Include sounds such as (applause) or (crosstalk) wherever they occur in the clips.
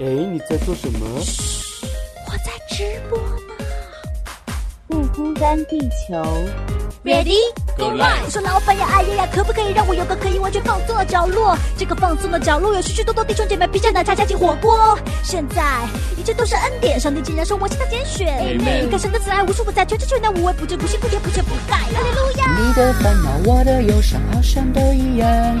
哎，你在做什么？我在直播呢。不孤单，地球。Ready go live！我说老板呀，哎呀呀，可不可以让我有个可以完全放松的角落？这个放松的角落有许许多多弟兄姐妹披着奶茶加进火锅。现在一切都是恩典，上帝竟然说我是他拣选。你看神的慈爱无处不在，全知全能无微不至，不辛不甜不缺不改。哈利路亚！你的烦恼，我的忧伤，好像都一样。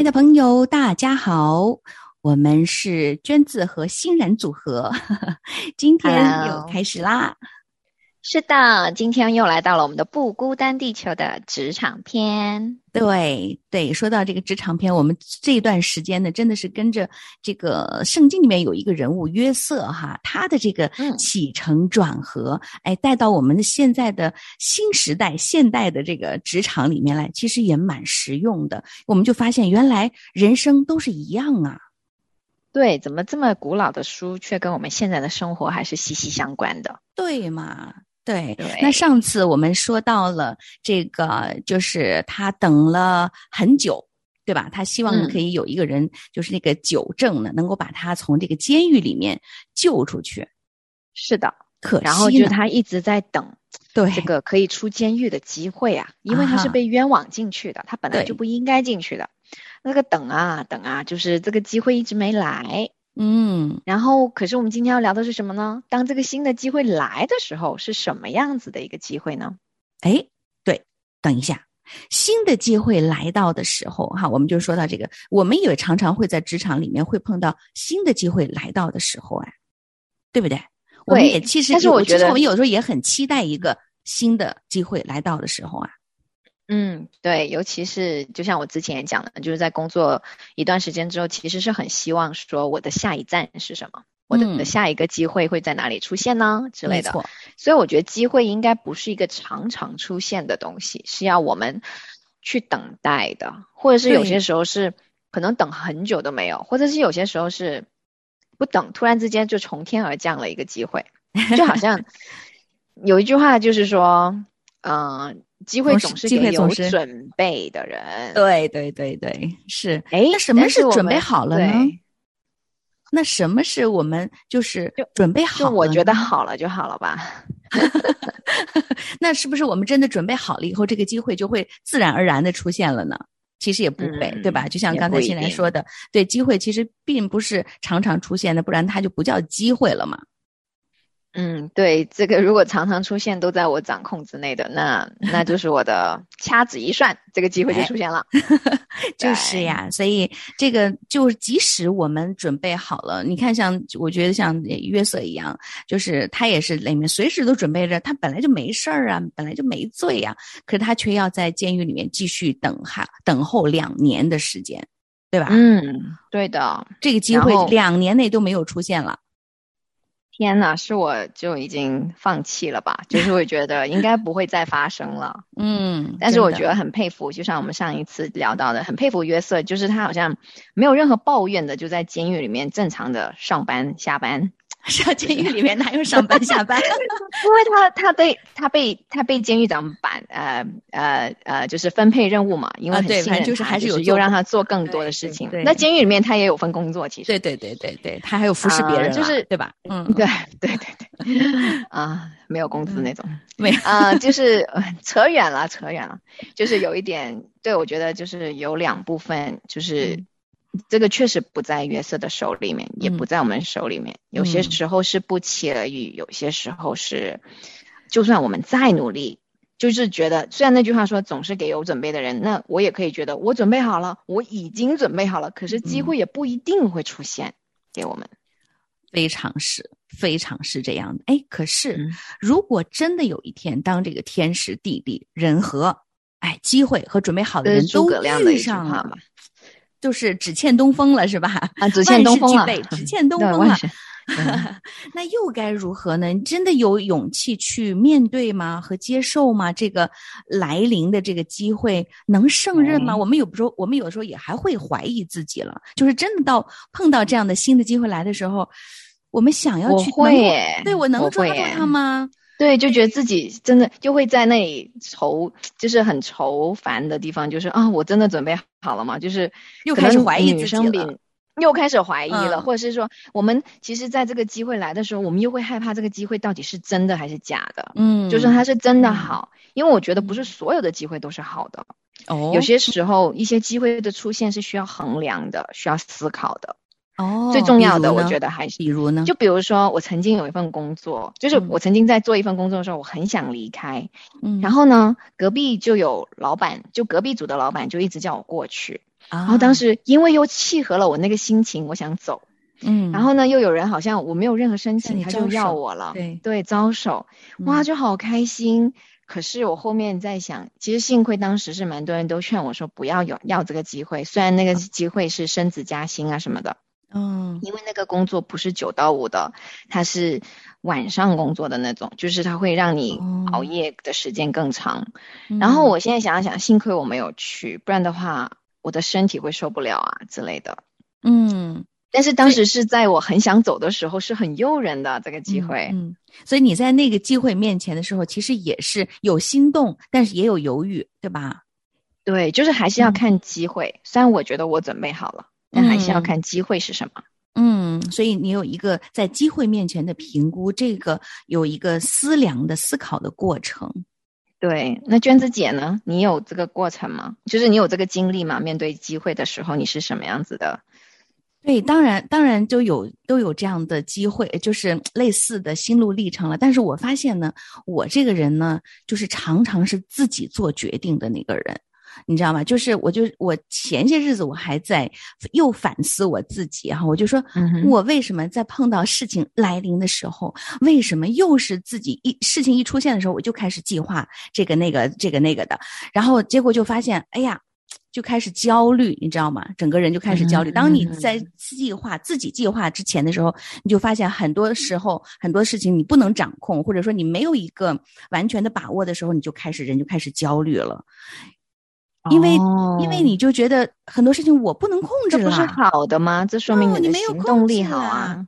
爱的朋友，大家好，我们是娟子和欣然组合，(laughs) 今天又开始啦。是的，今天又来到了我们的不孤单地球的职场篇。对对，说到这个职场篇，我们这段时间呢，真的是跟着这个圣经里面有一个人物约瑟哈，他的这个起承转合，哎，带到我们的现在的新时代、现代的这个职场里面来，其实也蛮实用的。我们就发现，原来人生都是一样啊。对，怎么这么古老的书，却跟我们现在的生活还是息息相关的？对嘛？对，那上次我们说到了这个，就是他等了很久，对吧？他希望可以有一个人，就是那个九正呢，能够把他从这个监狱里面救出去。是的，可惜然后就是他一直在等，对这个可以出监狱的机会啊，因为他是被冤枉进去的，他本来就不应该进去的。那个等啊等啊，就是这个机会一直没来。嗯，然后，可是我们今天要聊的是什么呢？当这个新的机会来的时候，是什么样子的一个机会呢？哎，对，等一下，新的机会来到的时候，哈，我们就说到这个，我们也常常会在职场里面会碰到新的机会来到的时候，哎，对不对？我们也其实，但是我觉得我们有时候也很期待一个新的机会来到的时候啊。嗯，对，尤其是就像我之前也讲的，就是在工作一段时间之后，其实是很希望说我的下一站是什么，我的下一个机会会在哪里出现呢之类的。所以我觉得机会应该不是一个常常出现的东西，是要我们去等待的，或者是有些时候是可能等很久都没有，或者是有些时候是不等，突然之间就从天而降了一个机会，就好像 (laughs) 有一句话就是说，嗯。机会总是给有准备的人。对对对对，是。哎，那什么是准备好了呢？那什么是我们就是准备好？就我觉得好了就好了吧。(laughs) 那是不是我们真的准备好了以后，这个机会就会自然而然的出现了呢？其实也不会，对吧？就像刚才欣然说的，对，机会其实并不是常常出现的，不然它就不叫机会了嘛。嗯，对，这个如果常常出现都在我掌控之内的，那那就是我的 (laughs) 掐指一算，这个机会就出现了。(laughs) 就是呀，所以这个就即使我们准备好了，你看，像我觉得像约瑟一样，就是他也是里面随时都准备着，他本来就没事儿啊，本来就没罪呀，可是他却要在监狱里面继续等哈，等候两年的时间，对吧？嗯，对的，这个机会两年内都没有出现了。天呐，是我就已经放弃了吧？就是会觉得应该不会再发生了。(laughs) 嗯，但是我觉得很佩服，就像我们上一次聊到的，很佩服约瑟，就是他好像没有任何抱怨的，就在监狱里面正常的上班下班。(laughs) 上监狱里面哪有上班下班？(laughs) 因为他他被他被他被监狱长板呃呃呃就是分配任务嘛，因为很信任就是还是有又让他做更多的事情。那监狱里面他也有份工作，其实对对对对对，他还有服侍别人，就是对吧？嗯，(laughs) 对对对对啊，没有工资那种，没啊，就是扯远了扯远了，就是有一点，对我觉得就是有两部分就是。这个确实不在约瑟的手里面，也不在我们手里面。有些时候是不期而遇，有些时候是，就算我们再努力，就是觉得，虽然那句话说总是给有准备的人，那我也可以觉得我准备好了，我已经准备好了，可是机会也不一定会出现给我们。非常是，非常是这样的。哎，可是如果真的有一天，当这个天时地利人和哎，机会和准备好的人都遇上了，就是只欠东风了，是吧？啊，只欠东风了，只欠东风了。(laughs) 那又该如何呢？真的有勇气去面对吗？和接受吗？这个来临的这个机会能胜任吗？我们有时候，我们有的时候也还会怀疑自己了。就是真的到碰到这样的新的机会来的时候，我们想要去，对我能抓住它吗？对，就觉得自己真的就会在那里愁，就是很愁烦的地方，就是啊，我真的准备好了吗？就是又开始怀疑自己了。又开始怀疑了，或者是说，我们其实在这个机会来的时候，我们又会害怕这个机会到底是真的还是假的。嗯，就是它是真的好，因为我觉得不是所有的机会都是好的。哦，有些时候一些机会的出现是需要衡量的，需要思考的。哦，最重要的我觉得还是比如呢，就比如说我曾经有一份工作，就是我曾经在做一份工作的时候，我很想离开。嗯，然后呢，隔壁就有老板，就隔壁组的老板就一直叫我过去。然后当时因为又契合了我那个心情，我想走，嗯，然后呢又有人好像我没有任何申请，他就要我了，对。对，招手，哇，就好开心。可是我后面在想，其实幸亏当时是蛮多人都劝我说不要有要这个机会，虽然那个机会是升职加薪啊什么的，嗯，因为那个工作不是九到五的，它是晚上工作的那种，就是它会让你熬夜的时间更长。然后我现在想想，幸亏我没有去，不然的话。我的身体会受不了啊之类的，嗯，但是当时是在我很想走的时候，是很诱人的这个机会，嗯，所以你在那个机会面前的时候，其实也是有心动，但是也有犹豫，对吧？对，就是还是要看机会。虽然我觉得我准备好了，但还是要看机会是什么。嗯，所以你有一个在机会面前的评估，这个有一个思量的思考的过程。对，那娟子姐呢？你有这个过程吗？就是你有这个经历吗？面对机会的时候，你是什么样子的？对，当然，当然就有都有这样的机会，就是类似的心路历程了。但是我发现呢，我这个人呢，就是常常是自己做决定的那个人。你知道吗？就是我，就我前些日子我还在又反思我自己哈，我就说，我为什么在碰到事情来临的时候，为什么又是自己一事情一出现的时候，我就开始计划这个那个这个那个的，然后结果就发现，哎呀，就开始焦虑，你知道吗？整个人就开始焦虑。当你在计划自己计划之前的时候，你就发现很多时候很多事情你不能掌控，或者说你没有一个完全的把握的时候，你就开始人就开始焦虑了。因为，因为你就觉得很多事情我不能控制了，这不是好的吗？这说明你没有动力好啊。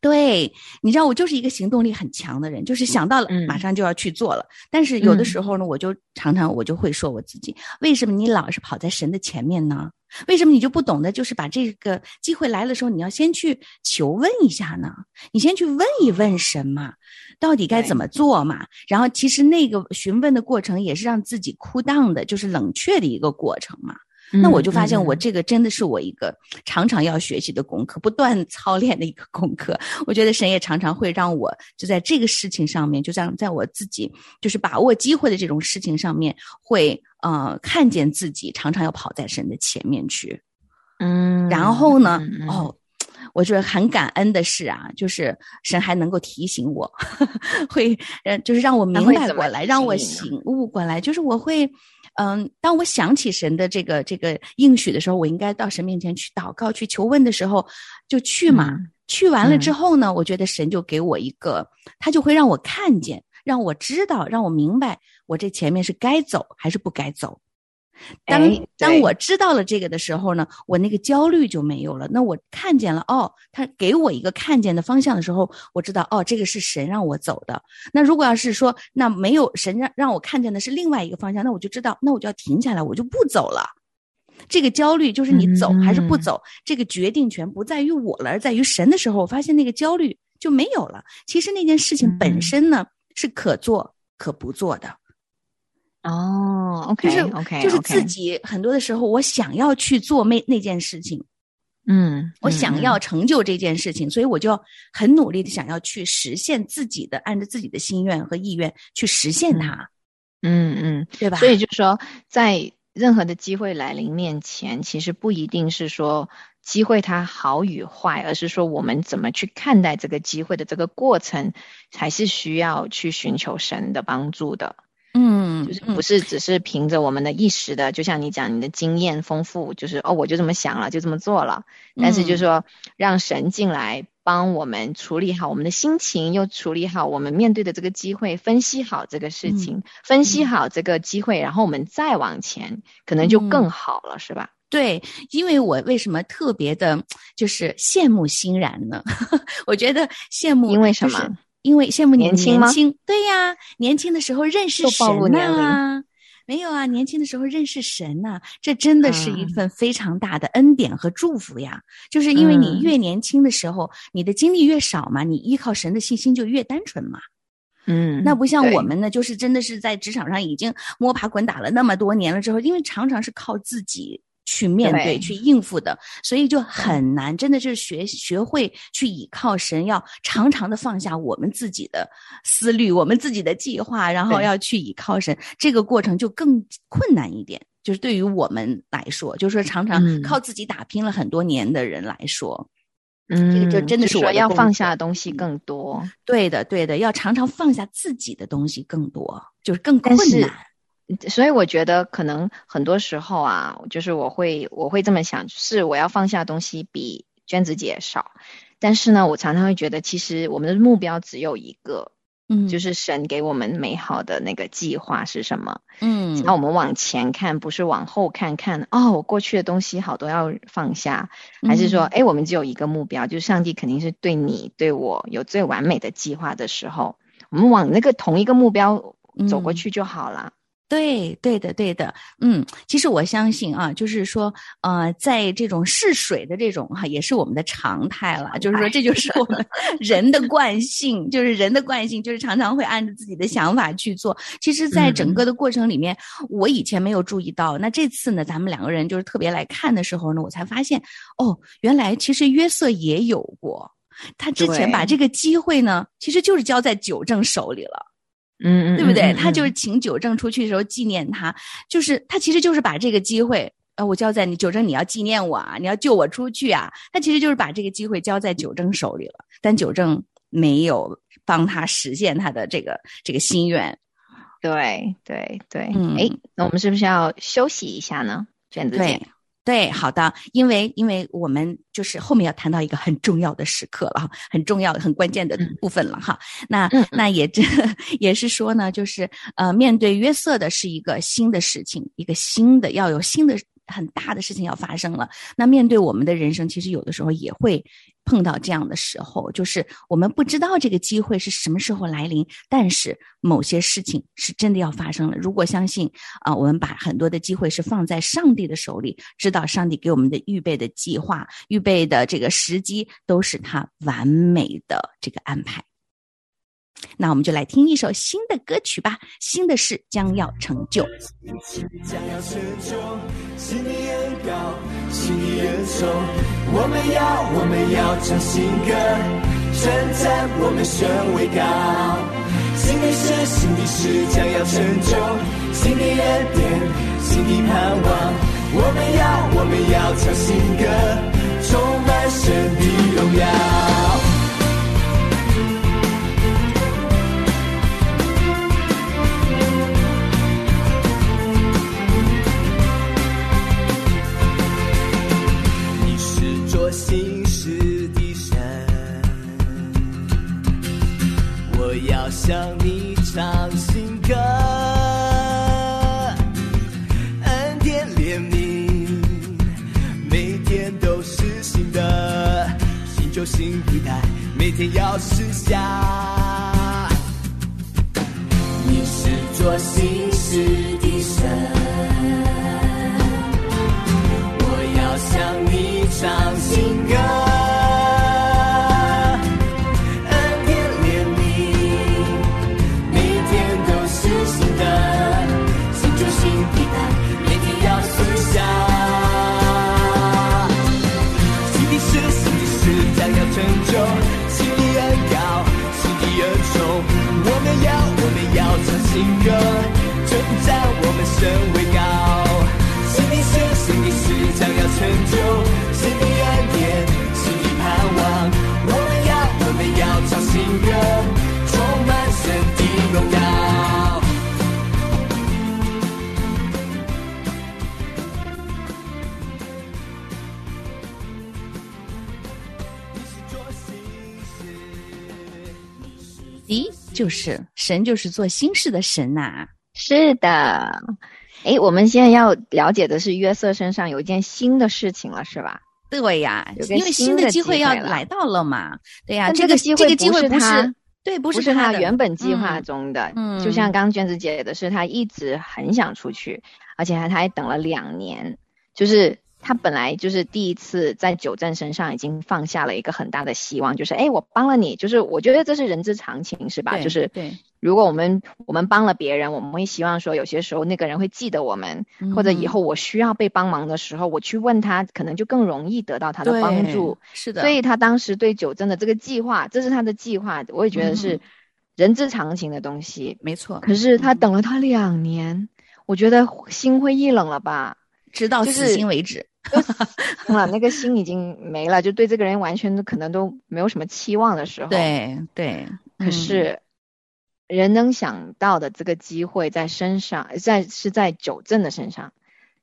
对，你知道我就是一个行动力很强的人，就是想到了马上就要去做了。但是有的时候呢，我就常常我就会说我自己：为什么你老是跑在神的前面呢？为什么你就不懂得就是把这个机会来的时候，你要先去求问一下呢？你先去问一问神嘛，到底该怎么做嘛？然后其实那个询问的过程也是让自己哭荡的，就是冷却的一个过程嘛。那我就发现，我这个真的是我一个常常要学习的功课，不断操练的一个功课。我觉得神也常常会让我就在这个事情上面，就像在我自己就是把握机会的这种事情上面，会呃看见自己常常要跑在神的前面去。嗯，然后呢，哦，我觉得很感恩的是啊，就是神还能够提醒我，(laughs) 会呃，就是让我明白过来，让我醒悟过来，就是我会。嗯，当我想起神的这个这个应许的时候，我应该到神面前去祷告、去求问的时候，就去嘛。去完了之后呢，我觉得神就给我一个，他就会让我看见，让我知道，让我明白，我这前面是该走还是不该走。当当我知道了这个的时候呢，我那个焦虑就没有了。那我看见了，哦，他给我一个看见的方向的时候，我知道，哦，这个是神让我走的。那如果要是说，那没有神让让我看见的是另外一个方向，那我就知道，那我就要停下来，我就不走了。这个焦虑就是你走还是不走，这个决定权不在于我了，而在于神的时候，我发现那个焦虑就没有了。其实那件事情本身呢，是可做可不做的。哦，OK，就是 OK，就是自己很多的时候，我想要去做那那件事情，嗯，我想要成就这件事情，所以我就很努力的想要去实现自己的，按照自己的心愿和意愿去实现它，嗯嗯，对吧？所以就是说，在任何的机会来临面前，其实不一定是说机会它好与坏，而是说我们怎么去看待这个机会的这个过程，才是需要去寻求神的帮助的。嗯，就是不是只是凭着我们的一时的，就像你讲，你的经验丰富，就是哦，我就这么想了，就这么做了。但是就是说，让神进来帮我们处理好我们的心情，又处理好我们面对的这个机会，分析好这个事情，分析好这个机会，然后我们再往前，可能就更好了，是吧？对，因为我为什么特别的，就是羡慕欣然呢？(laughs) 我觉得羡慕，因为什么？因为羡慕年轻吗？对呀，年轻的时候认识神呐，没有啊，年轻的时候认识神呐，这真的是一份非常大的恩典和祝福呀。就是因为你越年轻的时候，你的经历越少嘛，你依靠神的信心就越单纯嘛。嗯，那不像我们呢，就是真的是在职场上已经摸爬滚打了那么多年了之后，因为常常是靠自己。去面对、去应付的，所以就很难。真的就是学学会去倚靠神，要常常的放下我们自己的思虑、我们自己的计划，然后要去倚靠神。这个过程就更困难一点。就是对于我们来说，就是说常常靠自己打拼了很多年的人来说，嗯，这个就真的是我要放下的东西更多。对的，对的，要常常放下自己的东西更多，就是更困难。所以我觉得可能很多时候啊，就是我会我会这么想，是我要放下东西比娟子姐少，但是呢，我常常会觉得，其实我们的目标只有一个，嗯，就是神给我们美好的那个计划是什么，嗯，那我们往前看，不是往后看看哦，我过去的东西好多要放下，还是说，哎，我们只有一个目标，就是上帝肯定是对你对我有最完美的计划的时候，我们往那个同一个目标走过去就好了。对，对的，对的，嗯，其实我相信啊，就是说，呃，在这种试水的这种哈，也是我们的常态了。就是说，这就是我们 (laughs) 人的惯性，就是人的惯性，就是常常会按照自己的想法去做。其实，在整个的过程里面，我以前没有注意到，那这次呢，咱们两个人就是特别来看的时候呢，我才发现，哦，原来其实约瑟也有过，他之前把这个机会呢，其实就是交在九正手里了。嗯嗯，对不对？他就是请九正出去的时候纪念他，就是他其实就是把这个机会，呃，我交在你九正，你要纪念我啊，你要救我出去啊。他其实就是把这个机会交在九正手里了，但九正没有帮他实现他的这个这个心愿。对对对，嗯，哎，那我们是不是要休息一下呢？卷子姐。对，好的，因为因为我们就是后面要谈到一个很重要的时刻了哈，很重要的、很关键的部分了哈。那那也这也是说呢，就是呃，面对约瑟的是一个新的事情，一个新的要有新的。很大的事情要发生了，那面对我们的人生，其实有的时候也会碰到这样的时候，就是我们不知道这个机会是什么时候来临，但是某些事情是真的要发生了。如果相信啊，我们把很多的机会是放在上帝的手里，知道上帝给我们的预备的计划、预备的这个时机，都是他完美的这个安排。那我们就来听一首新的歌曲吧，新的事将要成就。将要成就，心里恩高，心里恩重。我们要，我们要唱新歌，称赞我们神为高。新的事，新的事将要成就，新的恩典，新的盼望。我们要，我们要唱新歌，充满神的就是神，就是做心事的神呐、是的。哎，我们现在要了解的是约瑟身上有一件新的事情了，是吧？对呀，因为新新的机会要来到了嘛。对呀，但这个机会这个机会不不是他对，不不是他原本计划嗯中的。嗯就像刚刚娟子姐的是，他一直很想出去，而且他他还等了两年，就是。他本来就是第一次在九正身上已经放下了一个很大的希望，就是哎，我帮了你，就是我觉得这是人之常情，是吧？对就是对，如果我们我们帮了别人，我们会希望说，有些时候那个人会记得我们，或者以嗯后我需要被帮忙的时候，我去问他，可能就更容易得到他的帮助。是的，所以他当时对九正的这个计划，这是他的计划，我也觉得是嗯人之常情的东西。没错。可是他嗯等了他两年，我觉得心灰意冷了吧？直到死就是心为止。(laughs) 了，那个心已经没了，就对这个人完全可能都没有什么期望的时候。。对对，可嗯是，人能想到的这个机会在身上，在是在九正的身上，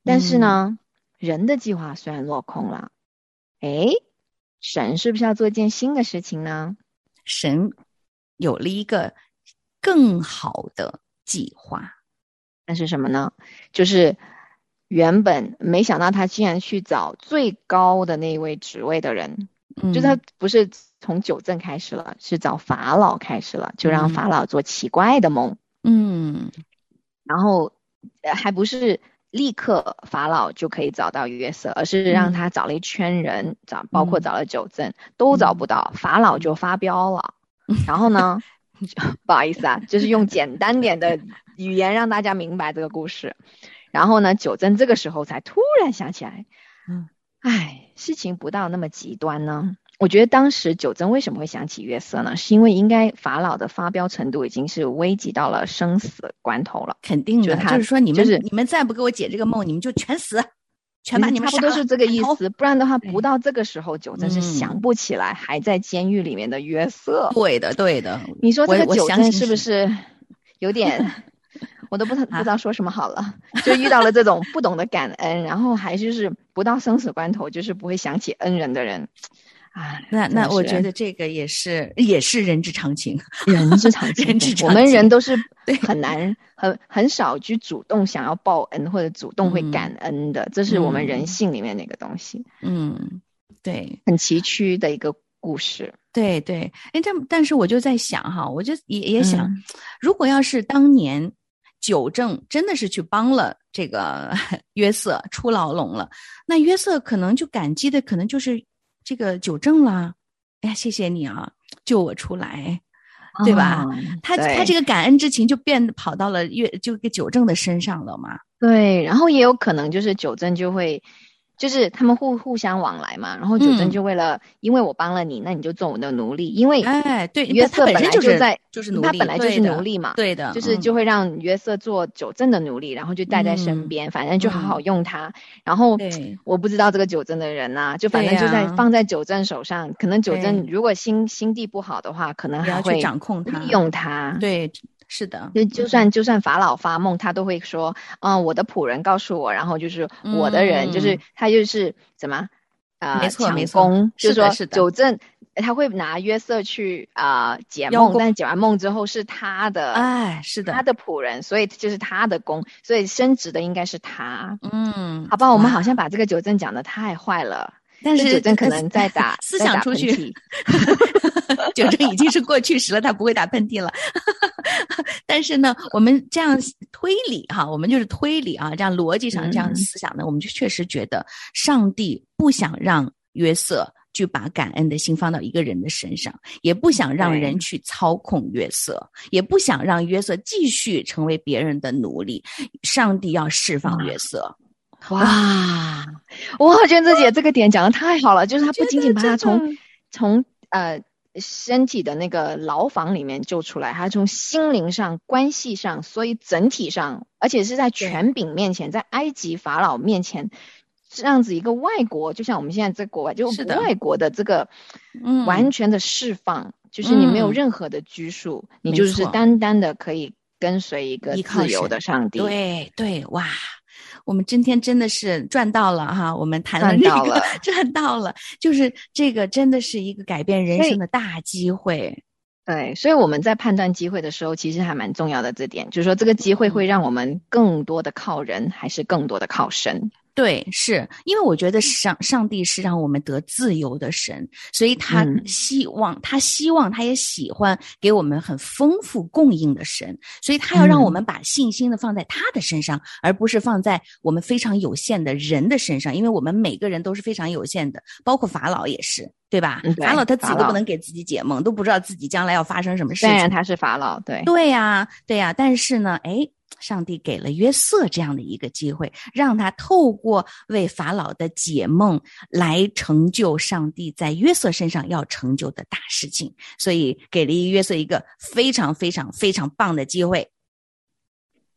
但是呢，人的计划虽然落空了，诶，神是不是要做一件新的事情呢？神有了一个更好的计划。那是什么呢？就是原本没想到他竟然去找最高的那一位职位的人，嗯，就他不是从九正开始了，是找法老开始了，就让嗯法老做奇怪的梦。嗯然后呃还不是立刻法老就可以找到约瑟，而是让嗯他找了一圈人，找包括嗯找了九正、都找不到，法老就发飙了。然后呢，(laughs) 不好意思啊，就是用简单点的语言让大家明白这个故事。然后呢，九真这个时候才突然想起来，嗯，哎，事情不到那么极端呢。我觉得当时九真为什么会想起约瑟呢？是因为应该法老的发飙程度已经是危及到了生死关头了。肯定的，就是他就是说你们、就是你们再不给我解这个梦，你们就全死，全把你们。差不多是这个意思，不然的话，不到这个时候，九真是嗯想不起来还在监狱里面的约瑟。对的，对的。你说这个九真是不是有点？(laughs) 我都不知不啊知道说什么好了，就遇到了这种不懂得感恩，然后还就是不到生死关头就是不会想起恩人的人，啊，那那我觉得这个也是也是人之常情。(laughs) 人之常情，(laughs) 人之常对我们人都是 (laughs) 对很难很很少去主动想要报恩或者主动会嗯感恩的，这是我们嗯人性里面的一个东西，嗯，对很崎岖的一个故事。对对。哎，但但是我就在想哈，我就也也想，嗯如果要是当年九正真的是去帮了这个 (laughs) 约瑟出牢笼了，那约瑟可能就感激的可能就是这个九正啦。哎呀，谢谢你啊，救我出来。对吧哦他他这个感恩之情就变跑到了约就给九正的身上了嘛。对，然后也有可能就是九正就会，就是他们互互相往来嘛，然后九正嗯。就为了，因为我帮了你，那你就做我的奴隶，因为哎，对，约瑟本来就是在就是奴隶，他本来就是奴隶嘛，对的，就是嗯。就会让约瑟做九正的奴隶，然后就带在身嗯。边，反正就好好嗯。用他。然后我不知道这个九正的人呐、就反正就在呀放在九正手上，可能九正如果心心地不好的话，可能还会掌控他利用他。对，是的，就就算就算法老发梦，他都会说，嗯、我的仆人告诉我，然后就是我的人，就是嗯他就是怎么啊、没错没错，就是说的是的九正他会拿约瑟去啊、解梦，但解完梦之后是他的，哎，是的，他的仆人，所以就是他的功，所以升职的应该是他。嗯，好吧，我们好像把这个九正讲的太坏了，但是这九正可能在打 (laughs) 思想出去喷嚏 (laughs) 九正已经是过去时了，他不会打喷嚏了。(laughs) 但是呢，我们这样推理哈，我们就是推理啊，这样逻辑上这样嗯思想呢，我们就确实觉得上帝不想让约瑟去把感恩的心放到一个人的身上，也不想让人去操控约瑟，也不想让约瑟继续成为别人的奴隶。上帝要释放约瑟。哇，哇，娟子姐这个点讲的太好了，就是他不仅仅把他从从呃身体的那个牢房里面救出来，还从心灵上、关系上，所以整体上，而且是在权柄面前，在埃及法老面前。这样子一个外国，就像我们现在在国外，就是外国的这个嗯。完全的释放，就是你没有嗯。任何的拘束，你就是单单的可以跟随一个自由的上帝。对对，哇！我们今天真的是赚到了哈！我们谈了这个赚到了赚到了，就是这个真的是一个改变人生的大机会。对，所以我们在判断机会的时候，其实还蛮重要的。这点就是说，这个机会会让我们更多的靠人，还是更多的靠神？对，是因为我觉得上上帝是让我们得自由的神，所以他希望，他希望，他也喜欢给我们很丰富供应的神，所以他要让我们把信心的放在他的身上，而不是放在我们非常有限的人的身上，因为我们每个人都是非常有限的，包括法老也是，对吧？法老他自己都不能给自己解梦，都不知道自己将来要发生什么事情。虽然他是法老，对，对呀，对呀，但是呢，哎。上帝给了约瑟这样的一个机会，让他透过为法老的解梦来成就上帝在约瑟身上要成就的大事情，所以给了约瑟一个非常非常非常棒的机会。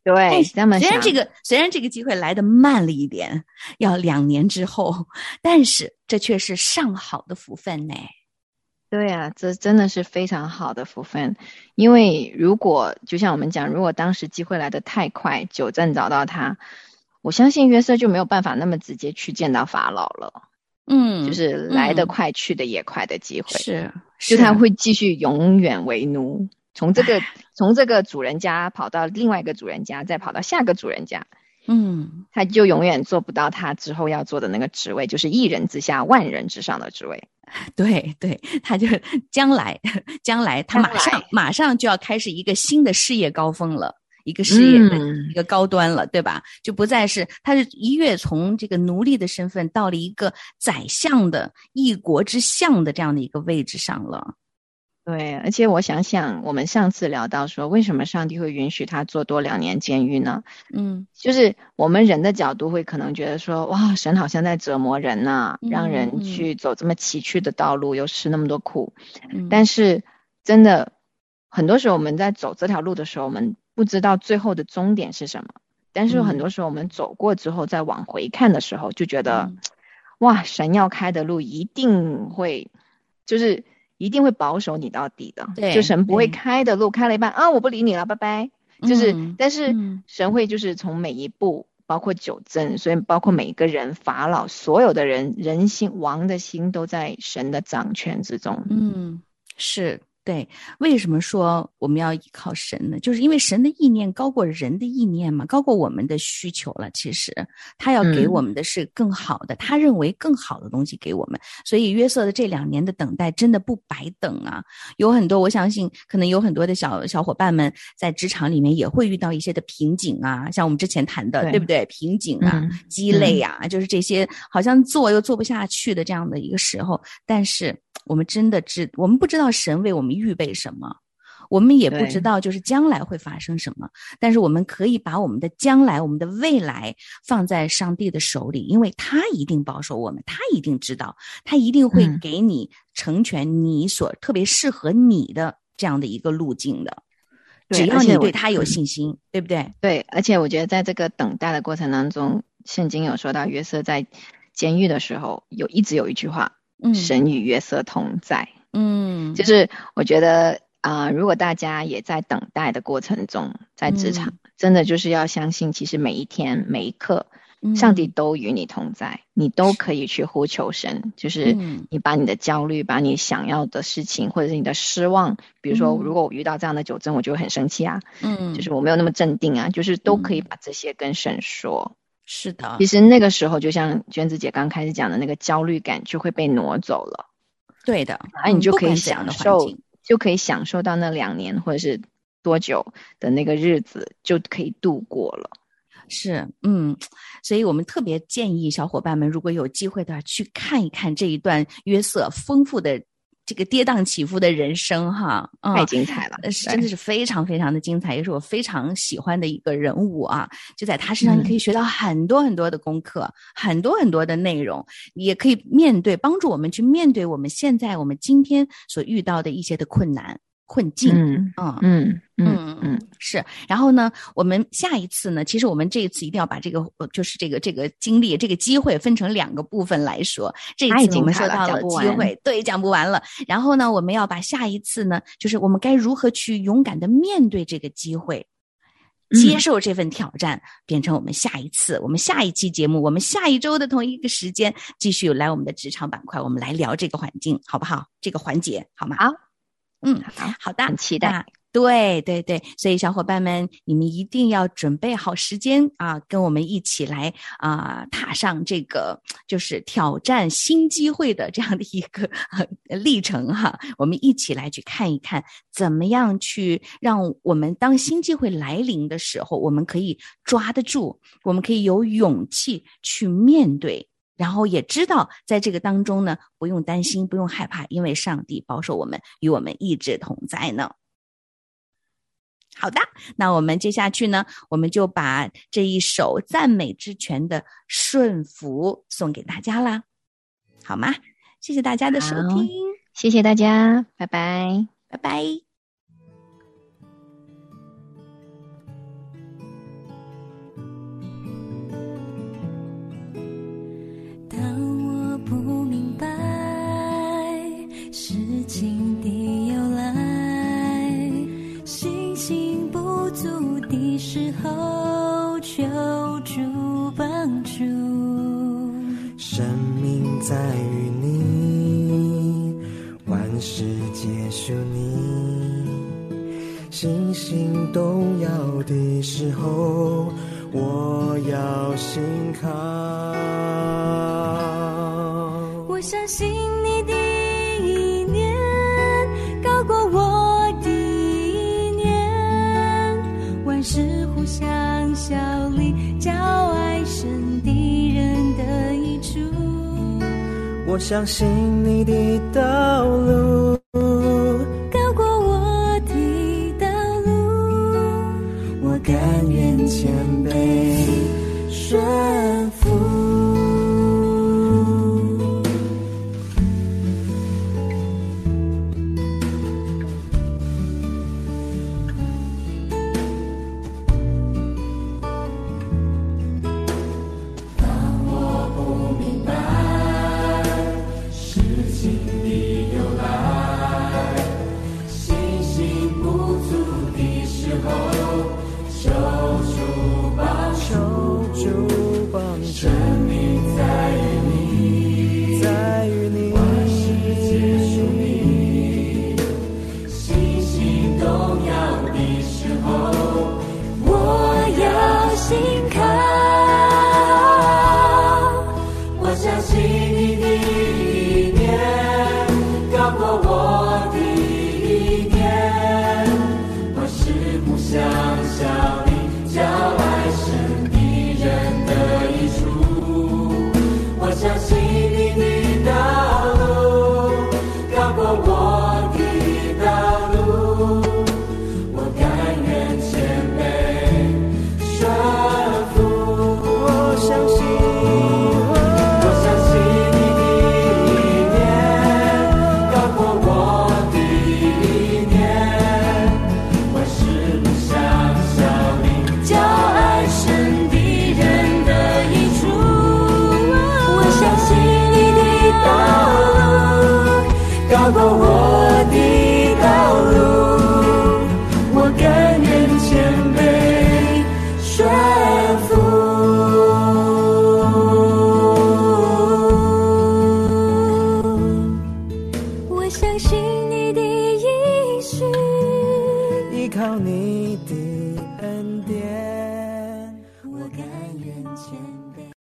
对，虽然这个虽然这个机会来的慢了一点，要两年之后，但是这却是上好的福分呢。对啊，这真的是非常好的福分，因为如果就像我们讲，如果当时机会来的太快，九正找到他，我相信约瑟就没有办法那么直接去见到法老了。嗯，就是来得快去的也快的机会，是，就他会继续永远为奴，从这个从这个主人家跑到另外一个主人家，再跑到下个主人家。嗯，他就永远做不到他之后要做的那个职位，就是一人之下万人之上的职位。(laughs) 对对，他就将来将来他马上马上就要开始一个新的事业高峰了，一个事业的一个高端了，对吧？就不再是他是一跃从这个奴隶的身份到了一个宰相的一国之相的这样的一个位置上了。对，而且我想想，我们上次聊到说，为什么上帝会允许他做多两年监狱呢？嗯，就是我们人的角度会可能觉得说，哇，神好像在折磨人呐，让人去走这么崎岖的道路，又吃那么多苦。但是真的，很多时候我们在走这条路的时候，我们不知道最后的终点是什么。但是很多时候我们走过之后，再往回看的时候，就觉得，哇，神要开的路一定会，就是。一定会保守你到底的，对，就神不会开的路开了一半啊，我不理你了，拜拜。就是，但是神会就是从每一步，包括九正，所以包括每一个人，法老所有的人，人心王的心都在神的掌权之中。嗯，是。对，为什么说我们要依靠神呢？就是因为神的意念高过人的意念嘛，高过我们的需求了。其实他要给我们的是更好的，他认为更好的东西给我们。所以约瑟的这两年的等待真的不白等啊！有很多，我相信可能有很多的小小伙伴们在职场里面也会遇到一些的瓶颈啊，像我们之前谈的，对不对？瓶颈啊，鸡肋啊，就是这些好像做又做不下去的这样的一个时候，但是。我们真的知，我们不知道神为我们预备什么，我们也不知道就是将来会发生什么。但是我们可以把我们的将来、我们的未来放在上帝的手里，因为他一定保守我们，他一定知道，他一定会给你成全你所特别适合你的这样的一个路径的。只要你对他有信心，对不对？对，而且我觉得在这个等待的过程当中，圣经有说到约瑟在监狱的时候，有一直有一句话。神与约瑟同在，嗯，就是我觉得啊，如果大家也在等待的过程中，在职场，真的就是要相信，其实每一天每一刻，上帝都与你同在，你都可以去呼求神。就是你把你的焦虑，把你想要的事情，或者是你的失望，比如说，如果我遇到这样的酒症，我就会很生气啊，嗯，就是我没有那么镇定啊，就是都可以把这些跟神说。是的，其实那个时候，就像娟子姐刚开始讲的那个焦虑感就会被挪走了。对的，然后你就可以享受，就可以享受到那两年或者是多久的那个日子，就可以度过了。是，嗯，所以我们特别建议小伙伴们，如果有机会的话，去看一看这一段约瑟丰富的。这个跌宕起伏的人生，哈，太精彩了，是真的是非常非常的精彩，也是我非常喜欢的一个人物啊！就在他身上，你可以学到很多很多的功课，很多很多的内容，也可以面对，帮助我们去面对我们现在我们今天所遇到的一些的困难。困境，嗯嗯嗯嗯是。然后呢，我们下一次呢，其实我们这一次一定要把这个，就是这个这个经历、这个机会分成两个部分来说。这一次我们说到了机会，对，讲不完了。然后呢，我们要把下一次呢，就是我们该如何去勇敢的面对这个机会，接受这份挑战，变成我们下一次，我们下一期节目，我们下一周的同一个时间，继续来我们的职场板块，我们来聊这个环境，好不好？这个环节好吗？好。嗯，好的，很期待。对对对，所以小伙伴们，你们一定要准备好时间啊，跟我们一起来啊，踏上这个就是挑战新机会的这样的一个历程哈。我们一起来去看一看，怎么样去让我们当新机会来临的时候，我们可以抓得住，我们可以有勇气去面对，然后也知道在这个当中呢，不用担心，不用害怕，因为上帝保守我们，与我们一直同在呢。好的，那我们接下去呢，我们就把这一首赞美之泉的顺服送给大家啦，好吗？谢谢大家的收听，谢谢大家，拜拜，拜拜。在于你，万事皆属你。星星动摇的时候，我要信靠。我相信我相信你的道路，